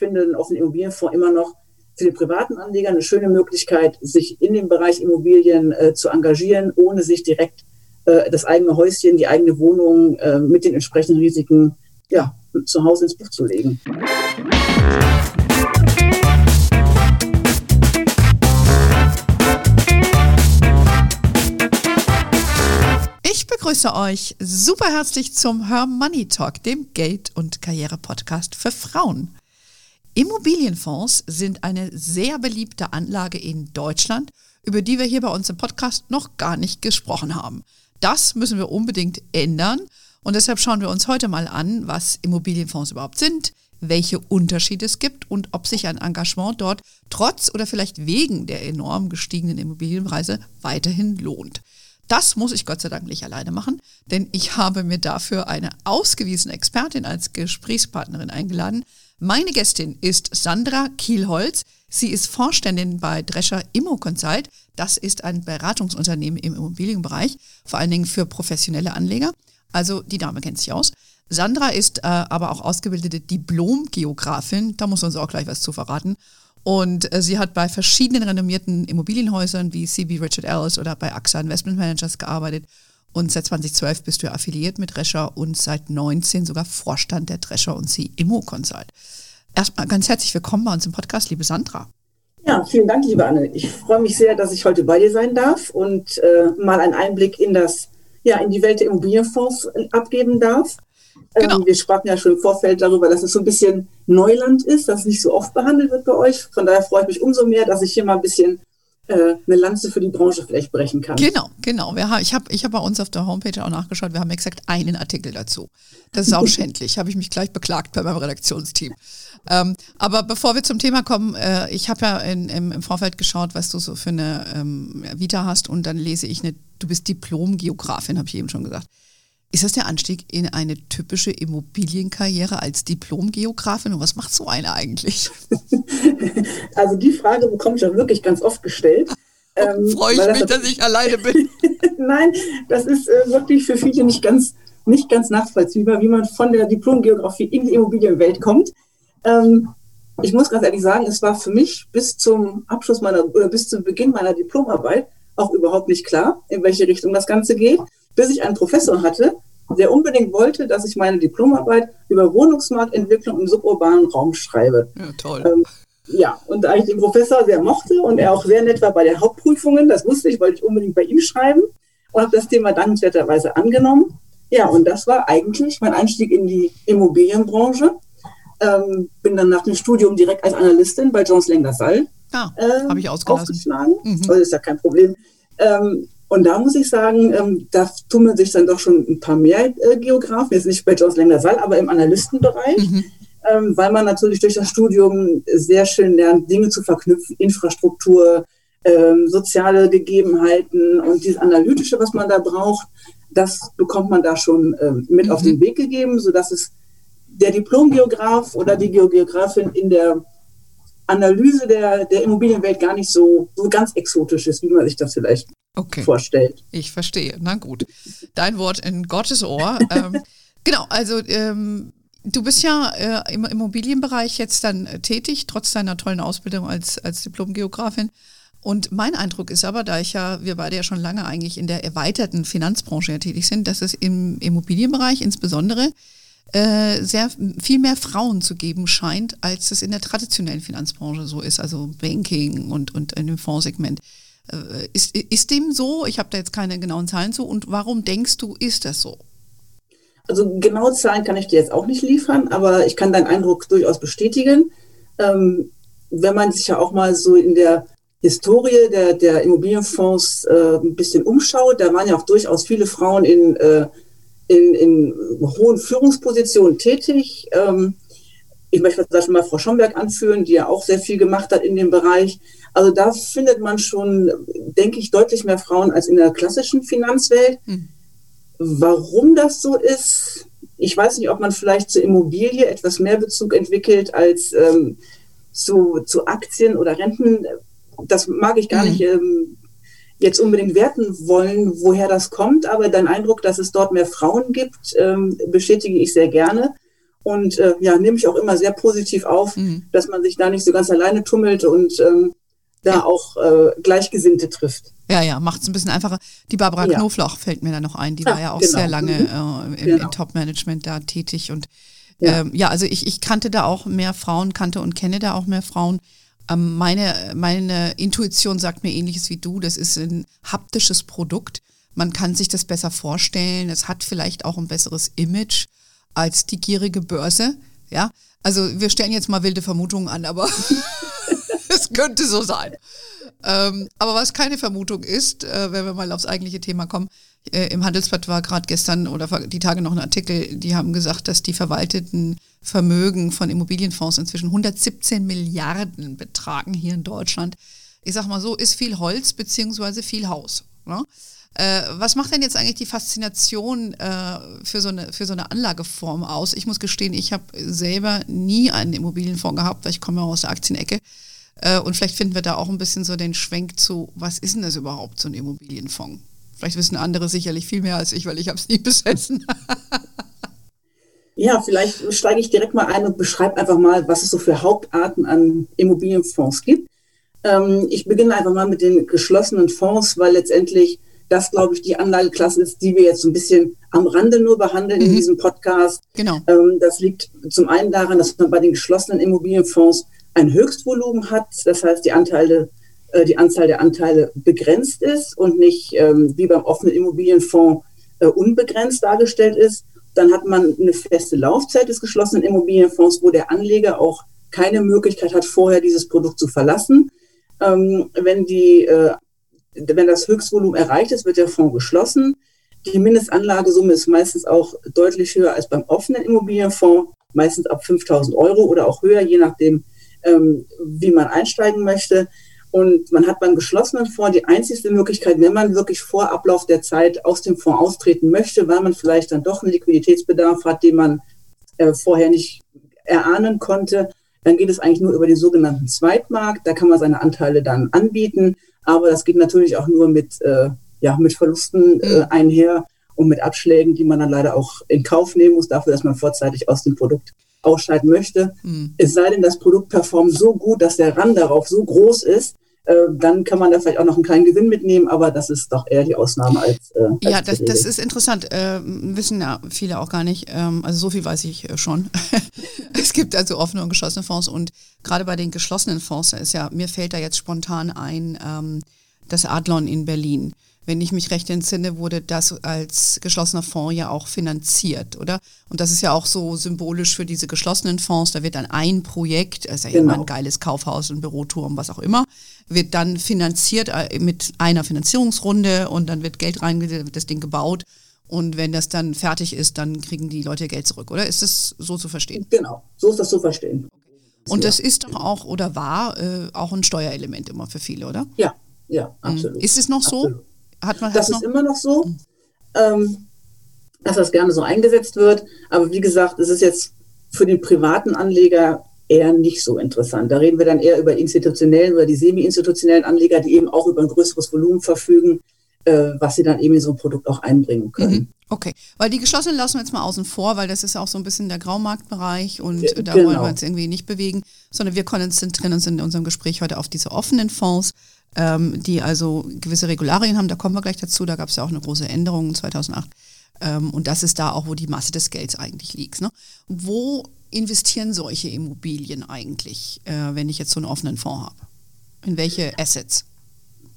finde einen offenen Immobilienfonds immer noch für den privaten Anleger eine schöne Möglichkeit, sich in dem Bereich Immobilien äh, zu engagieren, ohne sich direkt äh, das eigene Häuschen, die eigene Wohnung äh, mit den entsprechenden Risiken ja, zu Hause ins Buch zu legen. Ich begrüße euch super herzlich zum Her Money Talk, dem Geld- und Karriere-Podcast für Frauen. Immobilienfonds sind eine sehr beliebte Anlage in Deutschland, über die wir hier bei uns im Podcast noch gar nicht gesprochen haben. Das müssen wir unbedingt ändern und deshalb schauen wir uns heute mal an, was Immobilienfonds überhaupt sind, welche Unterschiede es gibt und ob sich ein Engagement dort trotz oder vielleicht wegen der enorm gestiegenen Immobilienpreise weiterhin lohnt. Das muss ich Gott sei Dank nicht alleine machen, denn ich habe mir dafür eine ausgewiesene Expertin als Gesprächspartnerin eingeladen. Meine Gästin ist Sandra Kielholz. Sie ist Vorständin bei Drescher Immo Consult. Das ist ein Beratungsunternehmen im Immobilienbereich, vor allen Dingen für professionelle Anleger. Also die Dame kennt sich aus. Sandra ist äh, aber auch ausgebildete Diplom-Geografin. Da muss uns auch gleich was zu verraten. Und äh, sie hat bei verschiedenen renommierten Immobilienhäusern wie CB Richard Ellis oder bei AXA Investment Managers gearbeitet. Und seit 2012 bist du affiliiert mit Drescher und seit 19 sogar Vorstand der Drescher und sie Immo Consult. Erstmal ganz herzlich willkommen bei uns im Podcast, liebe Sandra. Ja, vielen Dank, liebe Anne. Ich freue mich sehr, dass ich heute bei dir sein darf und äh, mal einen Einblick in das, ja, in die Welt der Immobilienfonds abgeben darf. Genau. Ähm, wir sprachen ja schon im Vorfeld darüber, dass es so ein bisschen Neuland ist, das nicht so oft behandelt wird bei euch. Von daher freue ich mich umso mehr, dass ich hier mal ein bisschen äh, eine Lanze für die Branche vielleicht brechen kann. Genau, genau. Wir haben, ich habe ich hab bei uns auf der Homepage auch nachgeschaut, wir haben exakt einen Artikel dazu. Das ist auch schändlich, habe ich mich gleich beklagt bei meinem Redaktionsteam. Ähm, aber bevor wir zum Thema kommen, äh, ich habe ja in, im, im, Vorfeld geschaut, was du so für eine ähm, Vita hast und dann lese ich eine, du bist Diplom-Geografin, habe ich eben schon gesagt. Ist das der Anstieg in eine typische Immobilienkarriere als Diplom-Geografin? Und was macht so eine eigentlich? Also die Frage bekomme ich auch wirklich ganz oft gestellt. Ähm, Freue ich mich, dass ich alleine bin. Nein, das ist äh, wirklich für viele nicht ganz, nicht ganz nachvollziehbar, wie man von der Diplom-Geografie in die Immobilienwelt kommt. Ähm, ich muss ganz ehrlich sagen, es war für mich bis zum Abschluss meiner oder bis zum Beginn meiner Diplomarbeit auch überhaupt nicht klar, in welche Richtung das Ganze geht bis ich einen Professor hatte, der unbedingt wollte, dass ich meine Diplomarbeit über Wohnungsmarktentwicklung im suburbanen Raum schreibe. Ja, toll. Ähm, ja, und da ich den Professor sehr mochte und er auch sehr nett war bei den Hauptprüfungen, das wusste ich, wollte ich unbedingt bei ihm schreiben und habe das Thema dankenswerterweise angenommen. Ja, und das war eigentlich mein Einstieg in die Immobilienbranche. Ähm, bin dann nach dem Studium direkt als Analystin bei Jones Lang LaSalle ah, ähm, ich aufgeschlagen. Mhm. Das ist ja kein Problem. Ähm, und da muss ich sagen, ähm, da tummeln sich dann doch schon ein paar mehr äh, Geografen, jetzt nicht bei Jones Saal, aber im Analystenbereich, mhm. ähm, weil man natürlich durch das Studium sehr schön lernt, Dinge zu verknüpfen, Infrastruktur, ähm, soziale Gegebenheiten und dieses Analytische, was man da braucht, das bekommt man da schon ähm, mit mhm. auf den Weg gegeben, sodass es der Diplomgeograf oder die Geografin in der Analyse der, der Immobilienwelt gar nicht so, so ganz exotisch ist, wie man sich das vielleicht okay. vorstellt. Ich verstehe. Na gut. Dein Wort in Gottes Ohr. ähm, genau, also ähm, du bist ja äh, im Immobilienbereich jetzt dann äh, tätig, trotz deiner tollen Ausbildung als, als Diplomgeografin. Und mein Eindruck ist aber, da ich ja, wir beide ja schon lange eigentlich in der erweiterten Finanzbranche ja tätig sind, dass es im Immobilienbereich insbesondere äh, sehr viel mehr Frauen zu geben scheint, als es in der traditionellen Finanzbranche so ist, also Banking und, und in dem Fondssegment. Äh, ist, ist dem so? Ich habe da jetzt keine genauen Zahlen zu. Und warum denkst du, ist das so? Also genaue Zahlen kann ich dir jetzt auch nicht liefern, aber ich kann deinen Eindruck durchaus bestätigen. Ähm, wenn man sich ja auch mal so in der Historie der, der Immobilienfonds äh, ein bisschen umschaut, da waren ja auch durchaus viele Frauen in äh, in, in hohen Führungspositionen tätig. Ähm, ich möchte zum Beispiel mal Frau Schomberg anführen, die ja auch sehr viel gemacht hat in dem Bereich. Also da findet man schon, denke ich, deutlich mehr Frauen als in der klassischen Finanzwelt. Hm. Warum das so ist, ich weiß nicht, ob man vielleicht zur Immobilie etwas mehr Bezug entwickelt als ähm, zu, zu Aktien oder Renten. Das mag ich gar mhm. nicht ähm, jetzt unbedingt werten wollen, woher das kommt, aber dein Eindruck, dass es dort mehr Frauen gibt, ähm, bestätige ich sehr gerne. Und äh, ja, nehme ich auch immer sehr positiv auf, mhm. dass man sich da nicht so ganz alleine tummelt und ähm, da auch äh, Gleichgesinnte trifft. Ja, ja, macht es ein bisschen einfacher. Die Barbara ja. Knoflauch fällt mir da noch ein. Die ja, war ja auch genau. sehr lange mhm. äh, im, genau. im Top-Management da tätig. Und ja, ähm, ja also ich, ich kannte da auch mehr Frauen, kannte und kenne da auch mehr Frauen. Ähm, meine, meine Intuition sagt mir ähnliches wie du. Das ist ein haptisches Produkt. Man kann sich das besser vorstellen. Es hat vielleicht auch ein besseres Image als die gierige Börse. Ja, also wir stellen jetzt mal wilde Vermutungen an, aber es könnte so sein. Ähm, aber was keine Vermutung ist, äh, wenn wir mal aufs eigentliche Thema kommen, äh, im Handelsblatt war gerade gestern oder die Tage noch ein Artikel, die haben gesagt, dass die verwalteten Vermögen von Immobilienfonds inzwischen 117 Milliarden betragen hier in Deutschland. Ich sag mal so, ist viel Holz beziehungsweise viel Haus. Ne? Äh, was macht denn jetzt eigentlich die Faszination äh, für, so eine, für so eine Anlageform aus? Ich muss gestehen, ich habe selber nie einen Immobilienfonds gehabt, weil ich komme aus der Aktienecke. Äh, und vielleicht finden wir da auch ein bisschen so den Schwenk zu, was ist denn das überhaupt, so ein Immobilienfonds? Vielleicht wissen andere sicherlich viel mehr als ich, weil ich habe es nie besessen. ja, vielleicht steige ich direkt mal ein und beschreibe einfach mal, was es so für Hauptarten an Immobilienfonds gibt. Ähm, ich beginne einfach mal mit den geschlossenen Fonds, weil letztendlich das, glaube ich, die Anlageklasse ist, die wir jetzt so ein bisschen am Rande nur behandeln mhm. in diesem Podcast. Genau. Ähm, das liegt zum einen daran, dass man bei den geschlossenen Immobilienfonds ein Höchstvolumen hat. Das heißt, die Anteile, äh, die Anzahl der Anteile begrenzt ist und nicht ähm, wie beim offenen Immobilienfonds äh, unbegrenzt dargestellt ist. Dann hat man eine feste Laufzeit des geschlossenen Immobilienfonds, wo der Anleger auch keine Möglichkeit hat, vorher dieses Produkt zu verlassen. Ähm, wenn die äh, wenn das Höchstvolumen erreicht ist, wird der Fonds geschlossen. Die Mindestanlagesumme ist meistens auch deutlich höher als beim offenen Immobilienfonds, meistens ab 5000 Euro oder auch höher, je nachdem, ähm, wie man einsteigen möchte. Und man hat beim geschlossenen Fonds die einzigste Möglichkeit, wenn man wirklich vor Ablauf der Zeit aus dem Fonds austreten möchte, weil man vielleicht dann doch einen Liquiditätsbedarf hat, den man äh, vorher nicht erahnen konnte, dann geht es eigentlich nur über den sogenannten Zweitmarkt. Da kann man seine Anteile dann anbieten aber das geht natürlich auch nur mit, äh, ja, mit Verlusten äh, mhm. einher und mit Abschlägen, die man dann leider auch in Kauf nehmen muss, dafür, dass man vorzeitig aus dem Produkt ausscheiden möchte. Mhm. Es sei denn, das Produkt performt so gut, dass der Rand darauf so groß ist, äh, dann kann man da vielleicht auch noch einen kleinen Gewinn mitnehmen, aber das ist doch eher die Ausnahme als. Äh, als ja, das, das, ist interessant. Äh, wissen ja viele auch gar nicht. Ähm, also so viel weiß ich äh, schon. es gibt also offene und geschlossene Fonds und gerade bei den geschlossenen Fonds ist ja, mir fällt da jetzt spontan ein, ähm, das Adlon in Berlin wenn ich mich recht entsinne, wurde das als geschlossener Fonds ja auch finanziert, oder? Und das ist ja auch so symbolisch für diese geschlossenen Fonds. Da wird dann ein Projekt, also genau. immer ein geiles Kaufhaus, ein Büroturm, was auch immer, wird dann finanziert äh, mit einer Finanzierungsrunde und dann wird Geld reingesetzt, wird das Ding gebaut. Und wenn das dann fertig ist, dann kriegen die Leute Geld zurück, oder? Ist das so zu verstehen? Genau, so ist das zu verstehen. Und das ist doch auch oder war äh, auch ein Steuerelement immer für viele, oder? Ja, ja, mhm. absolut. Ist es noch absolut. so? Hat man das ist immer noch so, ähm, dass das gerne so eingesetzt wird. Aber wie gesagt, es ist jetzt für den privaten Anleger eher nicht so interessant. Da reden wir dann eher über institutionellen oder die semi-institutionellen Anleger, die eben auch über ein größeres Volumen verfügen, äh, was sie dann eben in so ein Produkt auch einbringen können. Mhm. Okay, weil die geschlossenen lassen wir jetzt mal außen vor, weil das ist auch so ein bisschen der Graumarktbereich und ja, da genau. wollen wir uns irgendwie nicht bewegen, sondern wir konzentrieren uns in unserem Gespräch heute auf diese offenen Fonds, ähm, die also gewisse Regularien haben. Da kommen wir gleich dazu. Da gab es ja auch eine große Änderung 2008. Ähm, und das ist da auch, wo die Masse des Gelds eigentlich liegt. Ne? Wo investieren solche Immobilien eigentlich, äh, wenn ich jetzt so einen offenen Fonds habe? In welche Assets?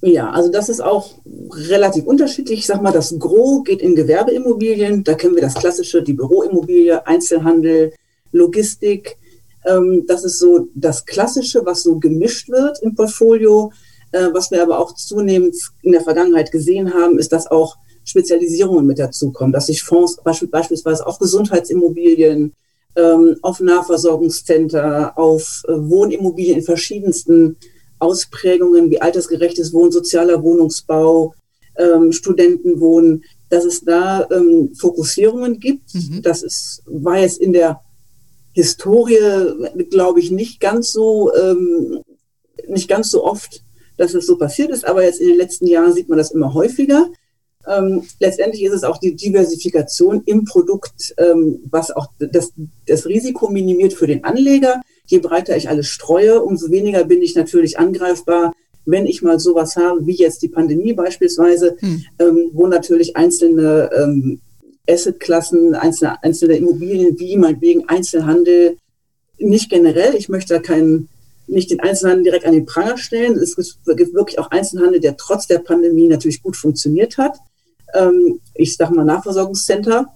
Ja, also das ist auch relativ unterschiedlich. Ich sag mal, das Gros geht in Gewerbeimmobilien. Da kennen wir das klassische, die Büroimmobilie, Einzelhandel, Logistik. Ähm, das ist so das Klassische, was so gemischt wird im Portfolio. Äh, was wir aber auch zunehmend in der Vergangenheit gesehen haben, ist, dass auch Spezialisierungen mit dazukommen, dass sich Fonds beispielsweise auf Gesundheitsimmobilien, ähm, auf Nahversorgungscenter, auf äh, Wohnimmobilien in verschiedensten Ausprägungen wie altersgerechtes Wohnen, sozialer Wohnungsbau, ähm, Studentenwohnen, dass es da ähm, Fokussierungen gibt. Mhm. Das ist, war jetzt in der Historie, glaube ich, nicht ganz so, nicht ganz so oft dass es so passiert ist, aber jetzt in den letzten Jahren sieht man das immer häufiger. Ähm, letztendlich ist es auch die Diversifikation im Produkt, ähm, was auch das, das Risiko minimiert für den Anleger. Je breiter ich alles streue, umso weniger bin ich natürlich angreifbar, wenn ich mal sowas habe, wie jetzt die Pandemie beispielsweise, hm. ähm, wo natürlich einzelne ähm, Assetklassen, einzelne, einzelne Immobilien, wie meinetwegen Einzelhandel, nicht generell, ich möchte da keinen nicht den Einzelhandel direkt an den Pranger stellen. Es gibt wirklich auch Einzelhandel, der trotz der Pandemie natürlich gut funktioniert hat ähm, ich sage mal Nachversorgungscenter.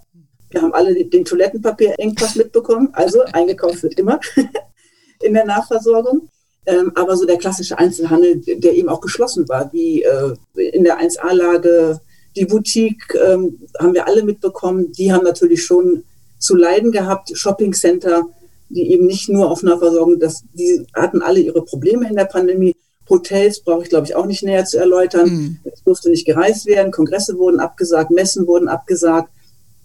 Wir haben alle den Toilettenpapier-Engpass mitbekommen, also eingekauft wird immer in der Nachversorgung. Ähm, aber so der klassische Einzelhandel, der eben auch geschlossen war, wie äh, in der 1A-Lage, die Boutique, ähm, haben wir alle mitbekommen. Die haben natürlich schon zu leiden gehabt. Shoppingcenter, die eben nicht nur auf Nahversorgung, das, die hatten alle ihre Probleme in der Pandemie. Hotels brauche ich, glaube ich, auch nicht näher zu erläutern. Mhm. Es durfte nicht gereist werden, Kongresse wurden abgesagt, Messen wurden abgesagt.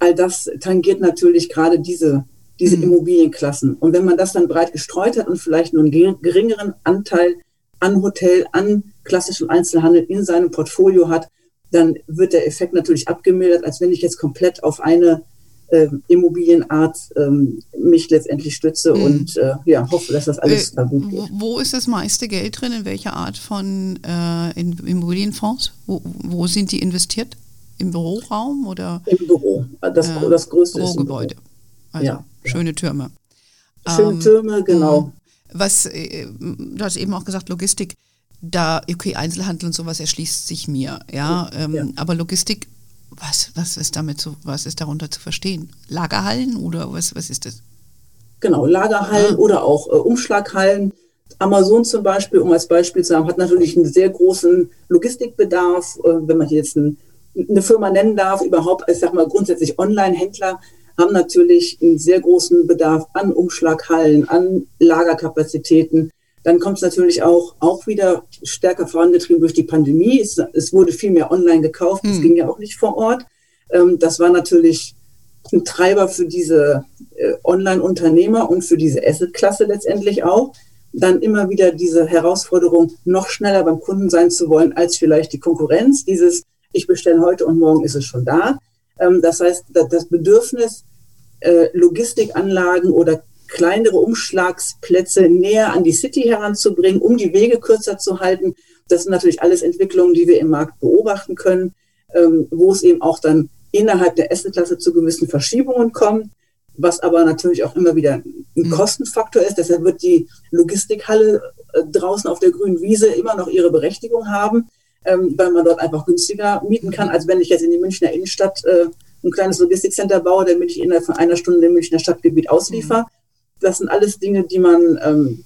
All das tangiert natürlich gerade diese, diese mhm. Immobilienklassen. Und wenn man das dann breit gestreut hat und vielleicht nur einen geringeren Anteil an Hotel, an klassischem Einzelhandel in seinem Portfolio hat, dann wird der Effekt natürlich abgemildert, als wenn ich jetzt komplett auf eine äh, Immobilienart ähm, mich letztendlich stütze mhm. und äh, ja, hoffe, dass das alles äh, gut geht. Wo ist das meiste Geld drin? In welcher Art von äh, Immobilienfonds? Wo, wo sind die investiert? Im Büroraum oder? Im Büro. Das, äh, das größte Bürogebäude. Also ja, schöne Türme. Schöne ähm, Türme, genau. Mhm. Was, äh, du hast eben auch gesagt, Logistik da, okay, Einzelhandel und sowas erschließt sich mir, ja, ähm, ja. aber Logistik was, was ist damit so, was ist darunter zu verstehen? Lagerhallen oder was, was ist das? Genau, Lagerhallen ja. oder auch äh, Umschlaghallen. Amazon zum Beispiel, um als Beispiel zu haben, hat natürlich einen sehr großen Logistikbedarf. Äh, wenn man jetzt ein, eine Firma nennen darf, überhaupt, ich sag mal grundsätzlich Online-Händler haben natürlich einen sehr großen Bedarf an Umschlaghallen, an Lagerkapazitäten. Dann kommt es natürlich auch, auch wieder stärker vorangetrieben durch die Pandemie. Es, es wurde viel mehr online gekauft. Es hm. ging ja auch nicht vor Ort. Ähm, das war natürlich ein Treiber für diese äh, Online-Unternehmer und für diese Asset-Klasse letztendlich auch. Dann immer wieder diese Herausforderung, noch schneller beim Kunden sein zu wollen als vielleicht die Konkurrenz. Dieses, ich bestelle heute und morgen ist es schon da. Ähm, das heißt, das Bedürfnis, äh, Logistikanlagen oder kleinere Umschlagsplätze näher an die City heranzubringen, um die Wege kürzer zu halten. Das sind natürlich alles Entwicklungen, die wir im Markt beobachten können, ähm, wo es eben auch dann innerhalb der Assetklasse zu gewissen Verschiebungen kommt, was aber natürlich auch immer wieder ein mhm. Kostenfaktor ist. Deshalb wird die Logistikhalle äh, draußen auf der grünen Wiese immer noch ihre Berechtigung haben, ähm, weil man dort einfach günstiger mieten kann, als wenn ich jetzt in die Münchner Innenstadt äh, ein kleines Logistikcenter baue, damit ich innerhalb von einer Stunde im Münchner Stadtgebiet ausliefer. Mhm das sind alles Dinge, die man, ähm,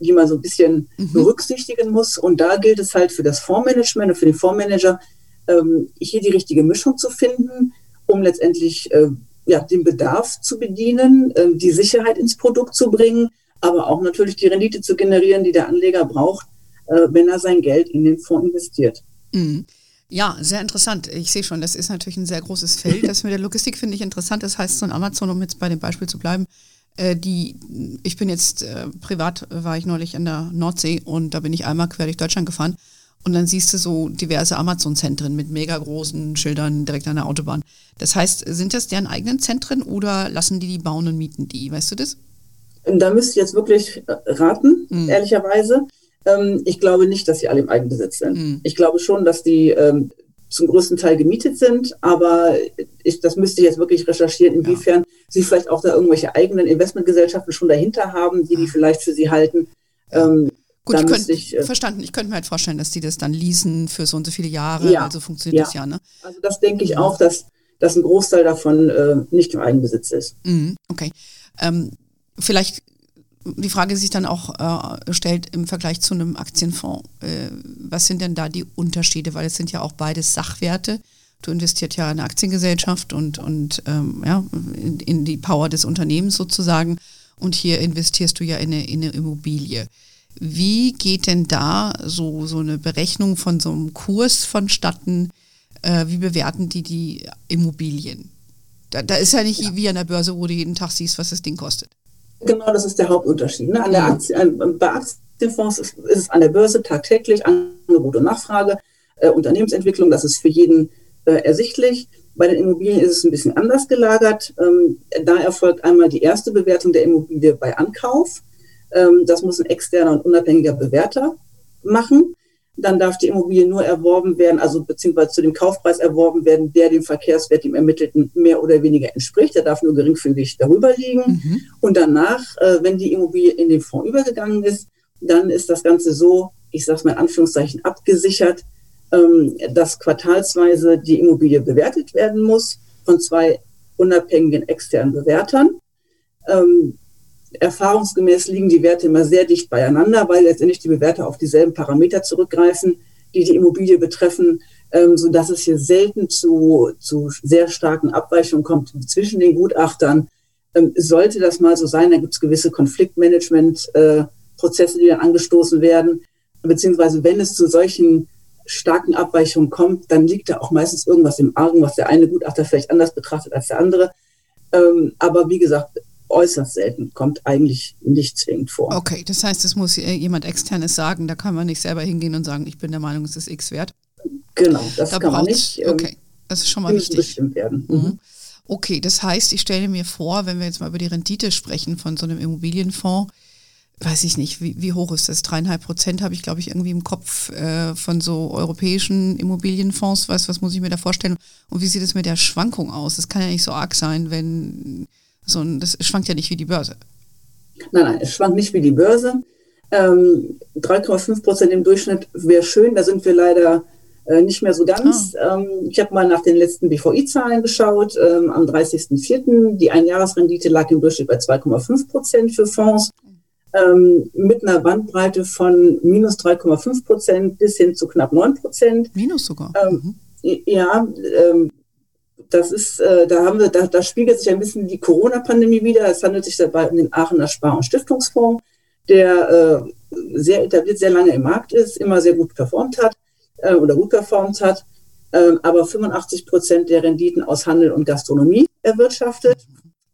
die man so ein bisschen mhm. berücksichtigen muss. Und da gilt es halt für das Fondsmanagement und für den Fondsmanager, ähm, hier die richtige Mischung zu finden, um letztendlich äh, ja, den Bedarf zu bedienen, äh, die Sicherheit ins Produkt zu bringen, aber auch natürlich die Rendite zu generieren, die der Anleger braucht, äh, wenn er sein Geld in den Fonds investiert. Mhm. Ja, sehr interessant. Ich sehe schon, das ist natürlich ein sehr großes Feld. Das mit der Logistik finde ich interessant. Das heißt, so ein Amazon, um jetzt bei dem Beispiel zu bleiben, die, ich bin jetzt äh, privat, war ich neulich in der Nordsee und da bin ich einmal quer durch Deutschland gefahren. Und dann siehst du so diverse Amazon-Zentren mit mega großen Schildern direkt an der Autobahn. Das heißt, sind das deren eigenen Zentren oder lassen die die bauen und mieten die? Weißt du das? Da müsste ich jetzt wirklich äh, raten, mhm. ehrlicherweise. Ähm, ich glaube nicht, dass sie alle im Eigenbesitz sind. Mhm. Ich glaube schon, dass die ähm, zum größten Teil gemietet sind, aber ich, das müsste ich jetzt wirklich recherchieren, inwiefern ja. sie vielleicht auch da irgendwelche eigenen Investmentgesellschaften schon dahinter haben, die die vielleicht für sie halten. Ähm, Gut, ich könnte, ich, äh, verstanden. Ich könnte mir halt vorstellen, dass die das dann leasen für so und so viele Jahre. Ja, also funktioniert ja. das ja, ne? Also das denke ich auch, dass, dass ein Großteil davon äh, nicht im Eigenbesitz ist. Mhm, okay. Ähm, vielleicht die Frage, sich dann auch äh, stellt im Vergleich zu einem Aktienfonds, äh, was sind denn da die Unterschiede? Weil es sind ja auch beides Sachwerte. Du investiert ja in eine Aktiengesellschaft und, und ähm, ja, in, in, die Power des Unternehmens sozusagen. Und hier investierst du ja in eine, in eine Immobilie. Wie geht denn da so, so eine Berechnung von so einem Kurs vonstatten? Äh, wie bewerten die die Immobilien? Da, da ist ja nicht ja. wie an der Börse, wo du jeden Tag siehst, was das Ding kostet. Genau, das ist der Hauptunterschied. Ne? An der Aktie, an, bei Aktienfonds ist, ist, es an der Börse tagtäglich Angebot und Nachfrage, äh, Unternehmensentwicklung. Das ist für jeden äh, ersichtlich. Bei den Immobilien ist es ein bisschen anders gelagert. Ähm, da erfolgt einmal die erste Bewertung der Immobilie bei Ankauf. Ähm, das muss ein externer und unabhängiger Bewerter machen. Dann darf die Immobilie nur erworben werden, also beziehungsweise zu dem Kaufpreis erworben werden, der dem Verkehrswert, dem ermittelten, mehr oder weniger entspricht. Der darf nur geringfügig darüber liegen. Mhm. Und danach, äh, wenn die Immobilie in den Fonds übergegangen ist, dann ist das Ganze so, ich sage es mal in Anführungszeichen, abgesichert, ähm, dass quartalsweise die Immobilie bewertet werden muss von zwei unabhängigen externen Bewertern. Ähm, erfahrungsgemäß liegen die Werte immer sehr dicht beieinander, weil letztendlich die Bewerter auf dieselben Parameter zurückgreifen, die die Immobilie betreffen, ähm, so dass es hier selten zu, zu sehr starken Abweichungen kommt zwischen den Gutachtern. Ähm, sollte das mal so sein, dann gibt es gewisse Konfliktmanagement-Prozesse, äh, die dann angestoßen werden, beziehungsweise wenn es zu solchen starken Abweichungen kommt, dann liegt da auch meistens irgendwas im Argen, was der eine Gutachter vielleicht anders betrachtet als der andere. Ähm, aber wie gesagt, äußerst selten, kommt eigentlich nicht zwingend vor. Okay, das heißt, es muss jemand externes sagen, da kann man nicht selber hingehen und sagen, ich bin der Meinung, es ist X wert. Genau, das da kann man nicht. Ähm, okay, das ist schon mal wichtig. Bestimmt werden. Mhm. mhm. Okay, das heißt, ich stelle mir vor, wenn wir jetzt mal über die Rendite sprechen von so einem Immobilienfonds, weiß ich nicht, wie, wie hoch ist das? Dreieinhalb Prozent habe ich, glaube ich, irgendwie im Kopf äh, von so europäischen Immobilienfonds. Was, was muss ich mir da vorstellen? Und wie sieht es mit der Schwankung aus? Das kann ja nicht so arg sein, wenn so das schwankt ja nicht wie die Börse. Nein, nein, es schwankt nicht wie die Börse. Ähm, 3,5 Prozent im Durchschnitt wäre schön, da sind wir leider äh, nicht mehr so ganz. Ah. Ähm, ich habe mal nach den letzten BVI-Zahlen geschaut. Ähm, am 30.04. die Einjahresrendite lag im Durchschnitt bei 2,5 Prozent für Fonds ähm, mit einer Bandbreite von minus 3,5 Prozent bis hin zu knapp 9 Prozent. Minus sogar. Ähm, mhm. Ja, ähm, das ist, äh, da haben wir, da, da spiegelt sich ein bisschen die Corona-Pandemie wieder. Es handelt sich dabei um den Aachener Spar- und Stiftungsfonds, der äh, sehr etabliert, sehr lange im Markt ist, immer sehr gut performt hat äh, oder gut performt hat, äh, aber 85 Prozent der Renditen aus Handel und Gastronomie erwirtschaftet.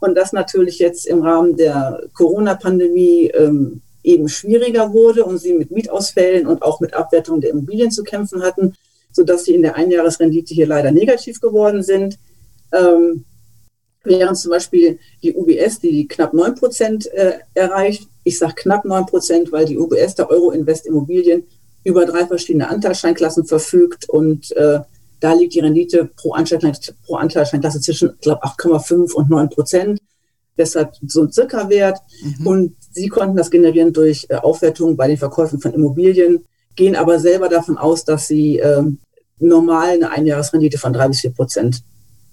Und das natürlich jetzt im Rahmen der Corona-Pandemie ähm, eben schwieriger wurde und sie mit Mietausfällen und auch mit Abwertung der Immobilien zu kämpfen hatten, sodass sie in der Einjahresrendite hier leider negativ geworden sind. Ähm, während zum Beispiel die UBS, die knapp 9 Prozent äh, erreicht, ich sage knapp 9 Prozent, weil die UBS, der Euro-Invest Immobilien, über drei verschiedene Anteilsscheinklassen verfügt und äh, da liegt die Rendite pro, Anteilsscheinklasse, pro zwischen, ich glaube, 8,5 und 9 Prozent. Deshalb so ein Circa-Wert. Mhm. Und sie konnten das generieren durch äh, Aufwertungen bei den Verkäufen von Immobilien, gehen aber selber davon aus, dass sie äh, normal eine Einjahresrendite von 3 bis 4 Prozent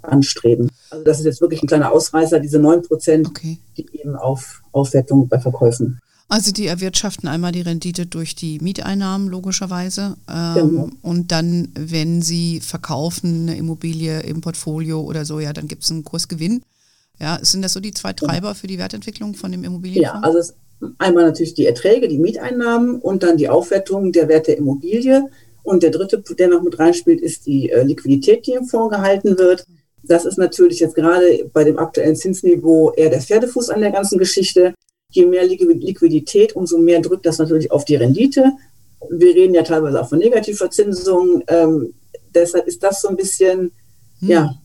anstreben. Also das ist jetzt wirklich ein kleiner Ausreißer, diese 9 Prozent, okay. die eben auf Aufwertung bei Verkäufen also die erwirtschaften einmal die Rendite durch die Mieteinnahmen logischerweise ähm, genau. und dann, wenn sie verkaufen eine Immobilie im Portfolio oder so, ja, dann gibt es einen Kursgewinn. Ja, sind das so die zwei Treiber für die Wertentwicklung von dem Immobilienfonds? Ja, also einmal natürlich die Erträge, die Mieteinnahmen und dann die Aufwertung der Wert der Immobilie. Und der dritte, der noch mit reinspielt, ist die äh, Liquidität, die im Fonds gehalten wird. Das ist natürlich jetzt gerade bei dem aktuellen Zinsniveau eher der Pferdefuß an der ganzen Geschichte je mehr Liquidität, umso mehr drückt das natürlich auf die Rendite. Wir reden ja teilweise auch von Negativverzinsung. Ähm, deshalb ist das so ein bisschen, hm. ja.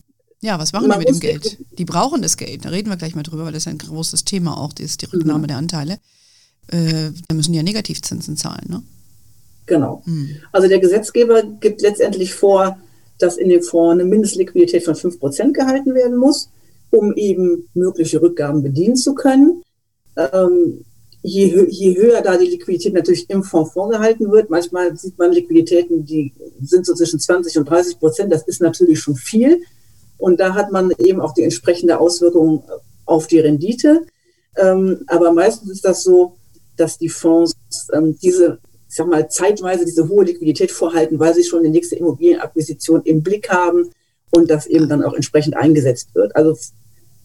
Ja, was machen die mit dem Geld? Die brauchen das Geld. Da reden wir gleich mal drüber, weil das ist ein großes Thema auch, das ist die Rücknahme mhm. der Anteile. Äh, da müssen die ja Negativzinsen zahlen, ne? Genau. Mhm. Also der Gesetzgeber gibt letztendlich vor, dass in dem Fonds eine Mindestliquidität von 5% gehalten werden muss, um eben mögliche Rückgaben bedienen zu können ähm, je, je höher da die Liquidität natürlich im Fonds vorgehalten wird, manchmal sieht man Liquiditäten, die sind so zwischen 20 und 30 Prozent, das ist natürlich schon viel. Und da hat man eben auch die entsprechende Auswirkung auf die Rendite. Ähm, aber meistens ist das so, dass die Fonds ähm, diese, ich sag mal, zeitweise diese hohe Liquidität vorhalten, weil sie schon die nächste Immobilienakquisition im Blick haben und das eben dann auch entsprechend eingesetzt wird. Also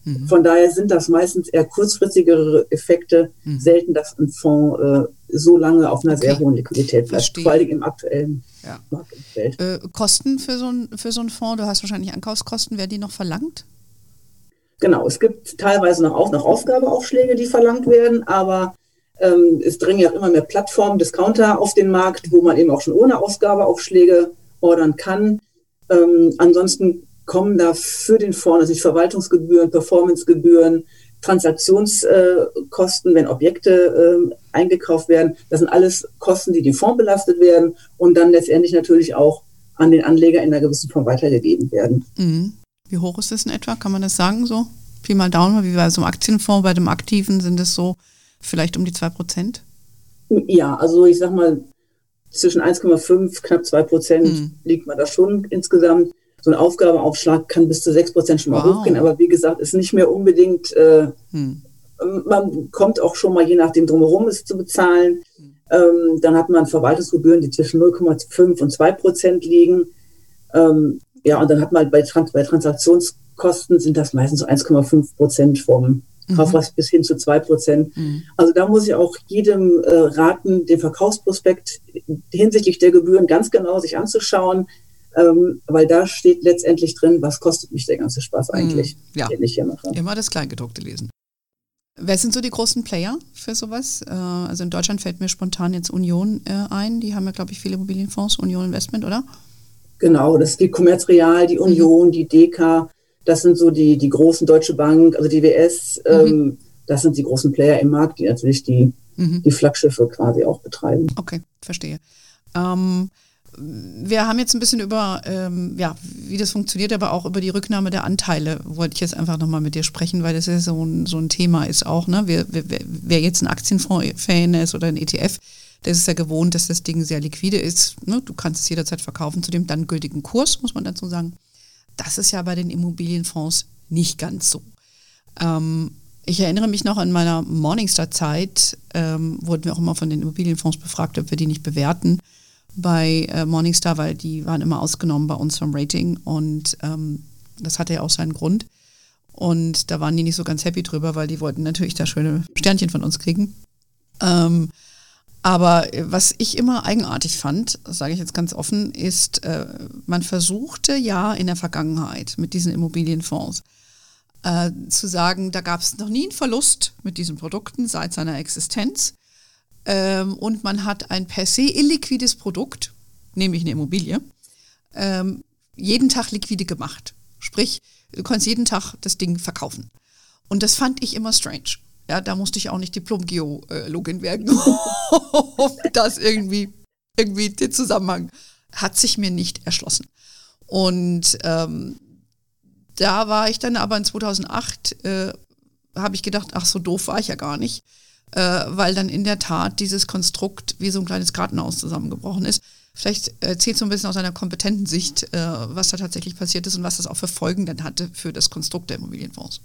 Mhm. Von daher sind das meistens eher kurzfristigere Effekte, mhm. selten, dass ein Fonds äh, so lange auf einer okay. sehr hohen Liquidität bleibt, vor allem im aktuellen ja. Marktumfeld. Äh, Kosten für so, ein, für so einen Fonds, du hast wahrscheinlich Ankaufskosten, werden die noch verlangt? Genau, es gibt teilweise noch, auch noch Aufgabeaufschläge, die verlangt werden, aber ähm, es dringen ja immer mehr Plattformen, Discounter auf den Markt, wo man eben auch schon ohne Ausgabeaufschläge ordern kann. Ähm, ansonsten kommen da für den Fonds natürlich Verwaltungsgebühren, Performancegebühren, Transaktionskosten, wenn Objekte äh, eingekauft werden. Das sind alles Kosten, die dem Fonds belastet werden und dann letztendlich natürlich auch an den Anleger in einer gewissen Form weitergegeben werden. Mhm. Wie hoch ist das in etwa? Kann man das sagen so? Pi mal Daumen, wie bei so einem Aktienfonds, bei dem Aktiven sind es so vielleicht um die 2 Prozent? Ja, also ich sag mal, zwischen 1,5, knapp 2 Prozent mhm. liegt man da schon insgesamt so ein Aufgabeaufschlag kann bis zu 6 Prozent schon mal wow. hochgehen, aber wie gesagt, ist nicht mehr unbedingt, äh, hm. man kommt auch schon mal je nachdem drumherum ist zu bezahlen. Hm. Ähm, dann hat man Verwaltungsgebühren, die zwischen 0,5 und 2 Prozent liegen. Ähm, ja, und dann hat man bei, Trans bei Transaktionskosten sind das meistens so 1,5 Prozent vom mhm. Kaufpreis bis hin zu 2 Prozent. Mhm. Also da muss ich auch jedem äh, raten, den Verkaufsprospekt hinsichtlich der Gebühren ganz genau sich anzuschauen ähm, weil da steht letztendlich drin, was kostet mich der ganze Spaß hm, eigentlich, ja. den ich hier mache. Immer das Kleingedruckte lesen. Wer sind so die großen Player für sowas? Äh, also in Deutschland fällt mir spontan jetzt Union äh, ein. Die haben ja, glaube ich, viele Immobilienfonds, Union Investment, oder? Genau, das ist die Commerzreal, die Union, mhm. die DK. Das sind so die, die großen Deutsche Bank, also die WS. Mhm. Ähm, das sind die großen Player im Markt, die natürlich die, mhm. die Flaggschiffe quasi auch betreiben. Okay, verstehe. Ähm, wir haben jetzt ein bisschen über, ähm, ja, wie das funktioniert, aber auch über die Rücknahme der Anteile wollte ich jetzt einfach nochmal mit dir sprechen, weil das ja so ein, so ein Thema ist auch. Ne? Wer, wer, wer jetzt ein Aktienfonds-Fan ist oder ein ETF, der ist ja gewohnt, dass das Ding sehr liquide ist. Ne? Du kannst es jederzeit verkaufen zu dem dann gültigen Kurs, muss man dazu sagen. Das ist ja bei den Immobilienfonds nicht ganz so. Ähm, ich erinnere mich noch an meiner Morningstar-Zeit, ähm, wurden wir auch immer von den Immobilienfonds befragt, ob wir die nicht bewerten bei äh, Morningstar, weil die waren immer ausgenommen bei uns vom Rating und ähm, das hatte ja auch seinen Grund. Und da waren die nicht so ganz happy drüber, weil die wollten natürlich da schöne Sternchen von uns kriegen. Ähm, aber äh, was ich immer eigenartig fand, sage ich jetzt ganz offen, ist, äh, man versuchte ja in der Vergangenheit mit diesen Immobilienfonds äh, zu sagen, da gab es noch nie einen Verlust mit diesen Produkten seit seiner Existenz ähm, und man hat ein per se illiquides Produkt, nämlich eine Immobilie, ähm, jeden Tag liquide gemacht. Sprich, du kannst jeden Tag das Ding verkaufen. Und das fand ich immer strange. Ja, da musste ich auch nicht Diplom-Geologin werden, um das irgendwie, irgendwie den Zusammenhang hat sich mir nicht erschlossen. Und ähm, da war ich dann aber in 2008, äh, habe ich gedacht, ach so doof war ich ja gar nicht äh, weil dann in der Tat dieses Konstrukt wie so ein kleines Gartenhaus zusammengebrochen ist. Vielleicht erzählt so ein bisschen aus einer kompetenten Sicht, äh, was da tatsächlich passiert ist und was das auch für Folgen dann hatte für das Konstrukt der Immobilienfonds.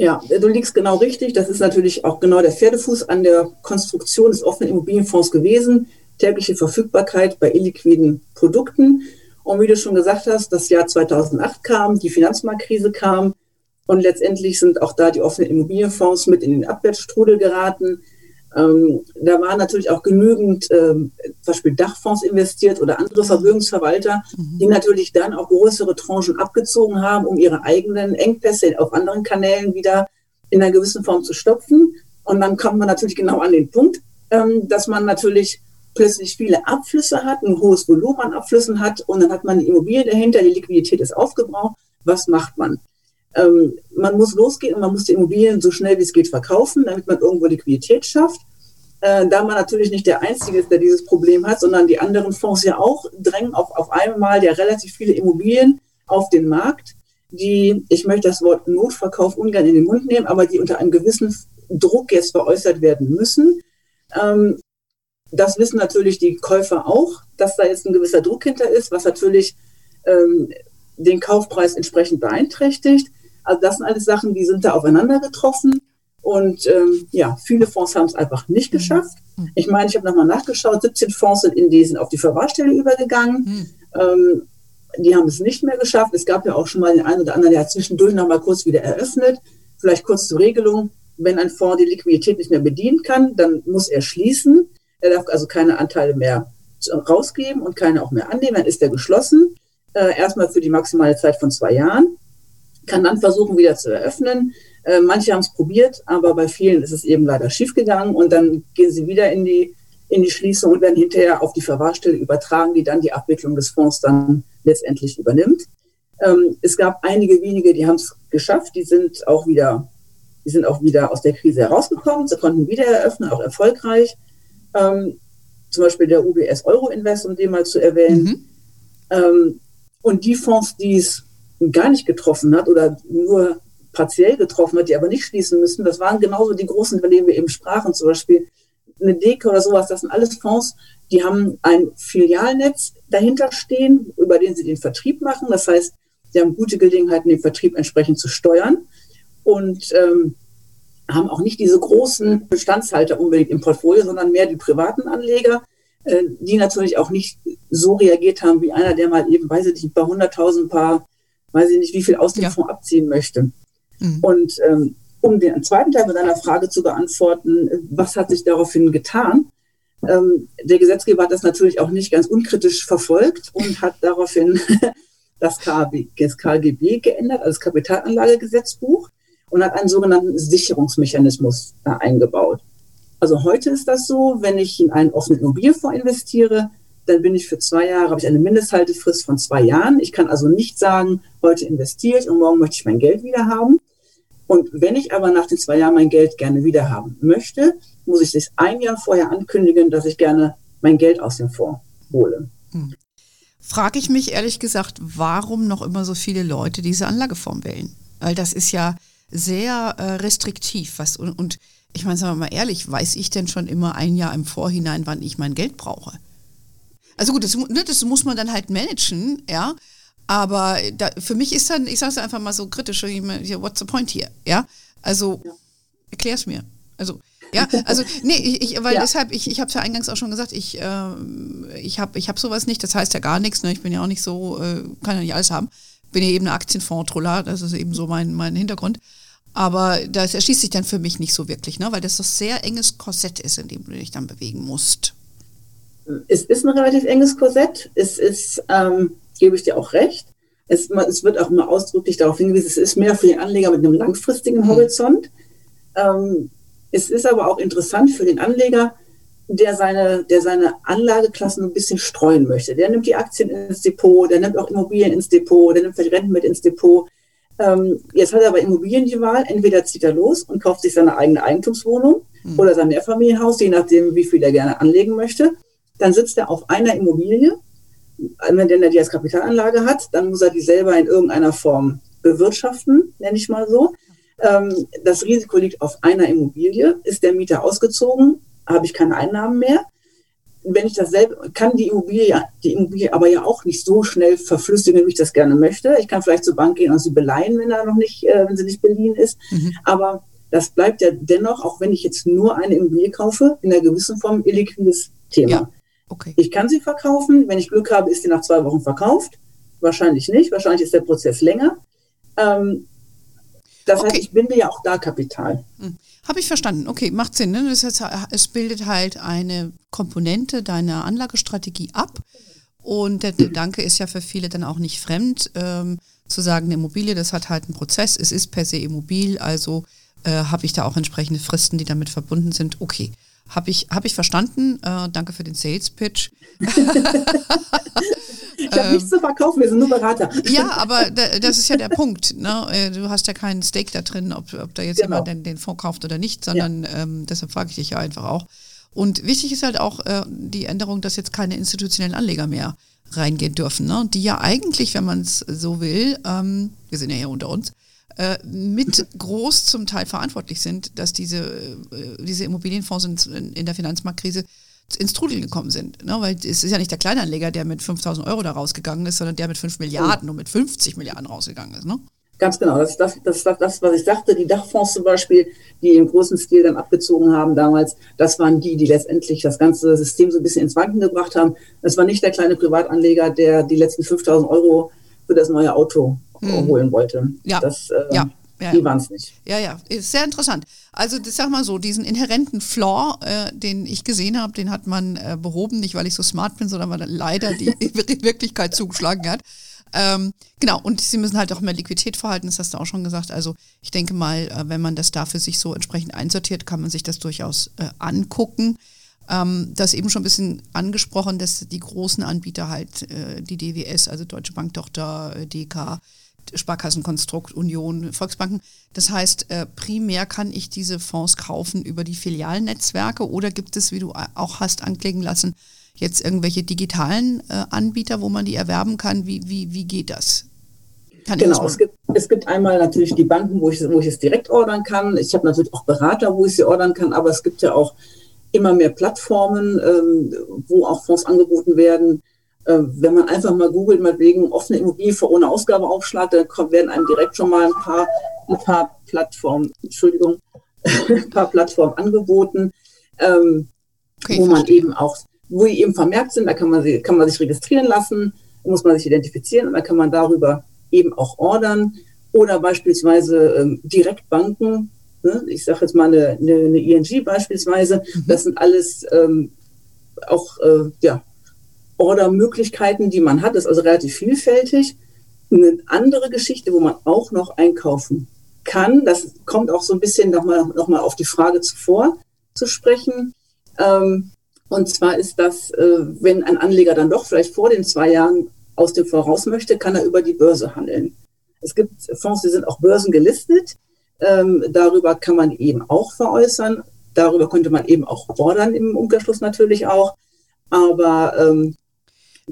Ja, du liegst genau richtig. Das ist natürlich auch genau der Pferdefuß an der Konstruktion des offenen Immobilienfonds gewesen. Tägliche Verfügbarkeit bei illiquiden Produkten. Und wie du schon gesagt hast, das Jahr 2008 kam, die Finanzmarktkrise kam. Und letztendlich sind auch da die offenen Immobilienfonds mit in den Abwärtsstrudel geraten. Ähm, da waren natürlich auch genügend ähm, zum Beispiel Dachfonds investiert oder andere Vermögensverwalter, mhm. die natürlich dann auch größere Tranchen abgezogen haben, um ihre eigenen Engpässe auf anderen Kanälen wieder in einer gewissen Form zu stopfen. Und dann kommt man natürlich genau an den Punkt, ähm, dass man natürlich plötzlich viele Abflüsse hat, ein hohes Volumen an Abflüssen hat und dann hat man die Immobilie dahinter, die Liquidität ist aufgebraucht. Was macht man? Ähm, man muss losgehen und man muss die Immobilien so schnell wie es geht verkaufen, damit man irgendwo Liquidität schafft. Äh, da man natürlich nicht der Einzige ist, der dieses Problem hat, sondern die anderen Fonds ja auch drängen auf, auf einmal ja relativ viele Immobilien auf den Markt, die, ich möchte das Wort Notverkauf ungern in den Mund nehmen, aber die unter einem gewissen Druck jetzt veräußert werden müssen. Ähm, das wissen natürlich die Käufer auch, dass da jetzt ein gewisser Druck hinter ist, was natürlich ähm, den Kaufpreis entsprechend beeinträchtigt. Also das sind alles Sachen, die sind da aufeinander getroffen. Und ähm, ja, viele Fonds haben es einfach nicht mhm. geschafft. Mhm. Ich meine, ich habe nochmal nachgeschaut, 17 Fonds sind in diesen auf die Verwahrstelle übergegangen. Mhm. Ähm, die haben es nicht mehr geschafft. Es gab ja auch schon mal den einen oder anderen, der hat zwischendurch nochmal kurz wieder eröffnet. Vielleicht kurz zur Regelung. Wenn ein Fonds die Liquidität nicht mehr bedienen kann, dann muss er schließen. Er darf also keine Anteile mehr rausgeben und keine auch mehr annehmen. Dann ist er geschlossen. Äh, erstmal für die maximale Zeit von zwei Jahren kann dann versuchen, wieder zu eröffnen. Äh, manche haben es probiert, aber bei vielen ist es eben leider schiefgegangen und dann gehen sie wieder in die, in die Schließung und werden hinterher auf die Verwahrstelle übertragen, die dann die Abwicklung des Fonds dann letztendlich übernimmt. Ähm, es gab einige wenige, die haben es geschafft, die sind auch wieder, die sind auch wieder aus der Krise herausgekommen, sie konnten wieder eröffnen, auch erfolgreich. Ähm, zum Beispiel der UBS Euro Invest, um den mal zu erwähnen. Mhm. Ähm, und die Fonds, die es gar nicht getroffen hat oder nur partiell getroffen hat, die aber nicht schließen müssen, das waren genauso die großen, von denen wir eben sprachen, zum Beispiel eine Deke oder sowas, das sind alles Fonds, die haben ein Filialnetz dahinter stehen, über den sie den Vertrieb machen. Das heißt, sie haben gute Gelegenheiten, den Vertrieb entsprechend zu steuern und ähm, haben auch nicht diese großen Bestandshalter unbedingt im Portfolio, sondern mehr die privaten Anleger, äh, die natürlich auch nicht so reagiert haben wie einer, der mal eben, weiß ich nicht, paar hunderttausend, paar, weiß ich nicht, wie viel aus dem ja. Fonds abziehen möchte. Mhm. Und ähm, um den zweiten Teil mit deiner Frage zu beantworten, was hat sich daraufhin getan? Ähm, der Gesetzgeber hat das natürlich auch nicht ganz unkritisch verfolgt und hat daraufhin das, KB, das KGB geändert, also das Kapitalanlagegesetzbuch, und hat einen sogenannten Sicherungsmechanismus da eingebaut. Also heute ist das so, wenn ich in einen offenen Immobilienfonds investiere, dann bin ich für zwei Jahre, habe ich eine Mindesthaltefrist von zwei Jahren. Ich kann also nicht sagen, heute investiere ich und morgen möchte ich mein Geld wieder haben. Und wenn ich aber nach den zwei Jahren mein Geld gerne wieder haben möchte, muss ich das ein Jahr vorher ankündigen, dass ich gerne mein Geld aus dem Fonds hole. Hm. Frage ich mich ehrlich gesagt, warum noch immer so viele Leute diese Anlageform wählen? Weil das ist ja sehr äh, restriktiv. Was, und, und ich meine, sagen wir mal ehrlich, weiß ich denn schon immer ein Jahr im Vorhinein, wann ich mein Geld brauche? Also gut, das, ne, das muss man dann halt managen, ja. Aber da, für mich ist dann, ich sage es einfach mal so kritisch, what's the point here? Ja, also ja. erklär's mir. Also ja, also nee, ich, ich weil ja. deshalb, ich, ich habe es ja eingangs auch schon gesagt, ich, äh, ich habe ich hab sowas nicht, das heißt ja gar nichts, ne? ich bin ja auch nicht so, äh, kann ja nicht alles haben. Bin ja eben eine Aktienfonds-Troller, das ist eben so mein, mein Hintergrund. Aber das erschließt sich dann für mich nicht so wirklich, ne? weil das das sehr enges Korsett ist, in dem du dich dann bewegen musst. Es ist ein relativ enges Korsett. Es ist ähm, gebe ich dir auch recht. Es, es, wird auch immer ausdrücklich darauf hingewiesen, es ist mehr für den Anleger mit einem langfristigen mhm. Horizont. Ähm, es ist aber auch interessant für den Anleger, der seine, der seine Anlageklassen ein bisschen streuen möchte. Der nimmt die Aktien ins Depot, der nimmt auch Immobilien ins Depot, der nimmt vielleicht Renten mit ins Depot. Ähm, jetzt hat er bei Immobilien die Wahl, entweder zieht er los und kauft sich seine eigene Eigentumswohnung mhm. oder sein Mehrfamilienhaus, je nachdem, wie viel er gerne anlegen möchte. Dann sitzt er auf einer Immobilie wenn der die als Kapitalanlage hat, dann muss er die selber in irgendeiner Form bewirtschaften, nenne ich mal so. Ähm, das Risiko liegt auf einer Immobilie. Ist der Mieter ausgezogen, habe ich keine Einnahmen mehr. Wenn ich das selber, kann die Immobilie, die Immobilie aber ja auch nicht so schnell verflüssigen, wie ich das gerne möchte. Ich kann vielleicht zur Bank gehen und sie beleihen, wenn er noch nicht, äh, wenn sie nicht beliehen ist. Mhm. Aber das bleibt ja dennoch, auch wenn ich jetzt nur eine Immobilie kaufe, in einer gewissen Form illiquides Thema. Ja. Okay. Ich kann sie verkaufen. Wenn ich Glück habe, ist sie nach zwei Wochen verkauft. Wahrscheinlich nicht. Wahrscheinlich ist der Prozess länger. Ähm, das okay. heißt, ich binde ja auch da Kapital. Hm. Habe ich verstanden. Okay, macht Sinn. Ne? Das heißt, es bildet halt eine Komponente deiner Anlagestrategie ab. Und der Gedanke ist ja für viele dann auch nicht fremd, ähm, zu sagen, eine Immobilie, das hat halt einen Prozess, es ist per se immobil, also äh, habe ich da auch entsprechende Fristen, die damit verbunden sind. Okay. Habe ich, hab ich verstanden. Äh, danke für den Sales Pitch. ich habe nichts zu verkaufen, wir sind nur Berater. ja, aber das ist ja der Punkt. Ne? Äh, du hast ja keinen Stake da drin, ob, ob da jetzt genau. jemand den, den Fonds kauft oder nicht, sondern ja. ähm, deshalb frage ich dich ja einfach auch. Und wichtig ist halt auch äh, die Änderung, dass jetzt keine institutionellen Anleger mehr reingehen dürfen, ne? die ja eigentlich, wenn man es so will, ähm, wir sind ja hier unter uns, äh, mit groß zum Teil verantwortlich sind, dass diese, äh, diese Immobilienfonds in, in der Finanzmarktkrise ins Trudeln gekommen sind. Ne? Weil es ist ja nicht der Kleinanleger, der mit 5000 Euro da rausgegangen ist, sondern der mit 5 Milliarden und mit 50 Milliarden rausgegangen ist. Ne? Ganz genau. Das ist das, das, das, das, was ich sagte. Die Dachfonds zum Beispiel, die im großen Stil dann abgezogen haben damals, das waren die, die letztendlich das ganze System so ein bisschen ins Wanken gebracht haben. Das war nicht der kleine Privatanleger, der die letzten 5000 Euro für das neue Auto hm. holen wollte. Ja. Das, äh, ja. Ja, die waren es nicht. Ja, ja, ist sehr interessant. Also das sag mal so, diesen inhärenten Flaw, äh, den ich gesehen habe, den hat man äh, behoben, nicht weil ich so smart bin, sondern weil leider die Wirklichkeit zugeschlagen hat. Ähm, genau, und sie müssen halt auch mehr Liquidität verhalten, das hast du auch schon gesagt. Also ich denke mal, äh, wenn man das da für sich so entsprechend einsortiert, kann man sich das durchaus äh, angucken. Ähm, das eben schon ein bisschen angesprochen, dass die großen Anbieter halt, äh, die DWS, also Deutsche Bank Tochter, äh, DK, Sparkassenkonstrukt, Union, Volksbanken. Das heißt, äh, primär kann ich diese Fonds kaufen über die Filialnetzwerke oder gibt es, wie du auch hast anklicken lassen, jetzt irgendwelche digitalen äh, Anbieter, wo man die erwerben kann? Wie, wie, wie geht das? Kann genau, es gibt, es gibt einmal natürlich die Banken, wo ich, wo ich es direkt ordern kann. Ich habe natürlich auch Berater, wo ich sie ordern kann, aber es gibt ja auch immer mehr Plattformen, ähm, wo auch Fonds angeboten werden. Ähm, wenn man einfach mal googelt, mal wegen offene Immobilie für ohne Ausgabeaufschlag, dann kommt, werden einem direkt schon mal ein paar, ein paar Plattformen, Entschuldigung, ein paar Plattformen angeboten, ähm, okay, wo man verstehe. eben auch, wo die eben vermerkt sind, da kann man, sie, kann man sich registrieren lassen, muss man sich identifizieren und dann kann man darüber eben auch ordern oder beispielsweise ähm, Direktbanken. Ne? Ich sage jetzt mal eine, eine, eine ING beispielsweise. Mhm. Das sind alles ähm, auch äh, ja, Ordermöglichkeiten, die man hat. Ist also relativ vielfältig. Eine andere Geschichte, wo man auch noch einkaufen kann, das kommt auch so ein bisschen nochmal noch mal auf die Frage zuvor zu sprechen. Ähm, und zwar ist das, äh, wenn ein Anleger dann doch vielleicht vor den zwei Jahren aus dem Voraus möchte, kann er über die Börse handeln. Es gibt Fonds, die sind auch börsengelistet. Ähm, darüber kann man eben auch veräußern. Darüber könnte man eben auch ordern im Umkehrschluss natürlich auch. Aber ähm,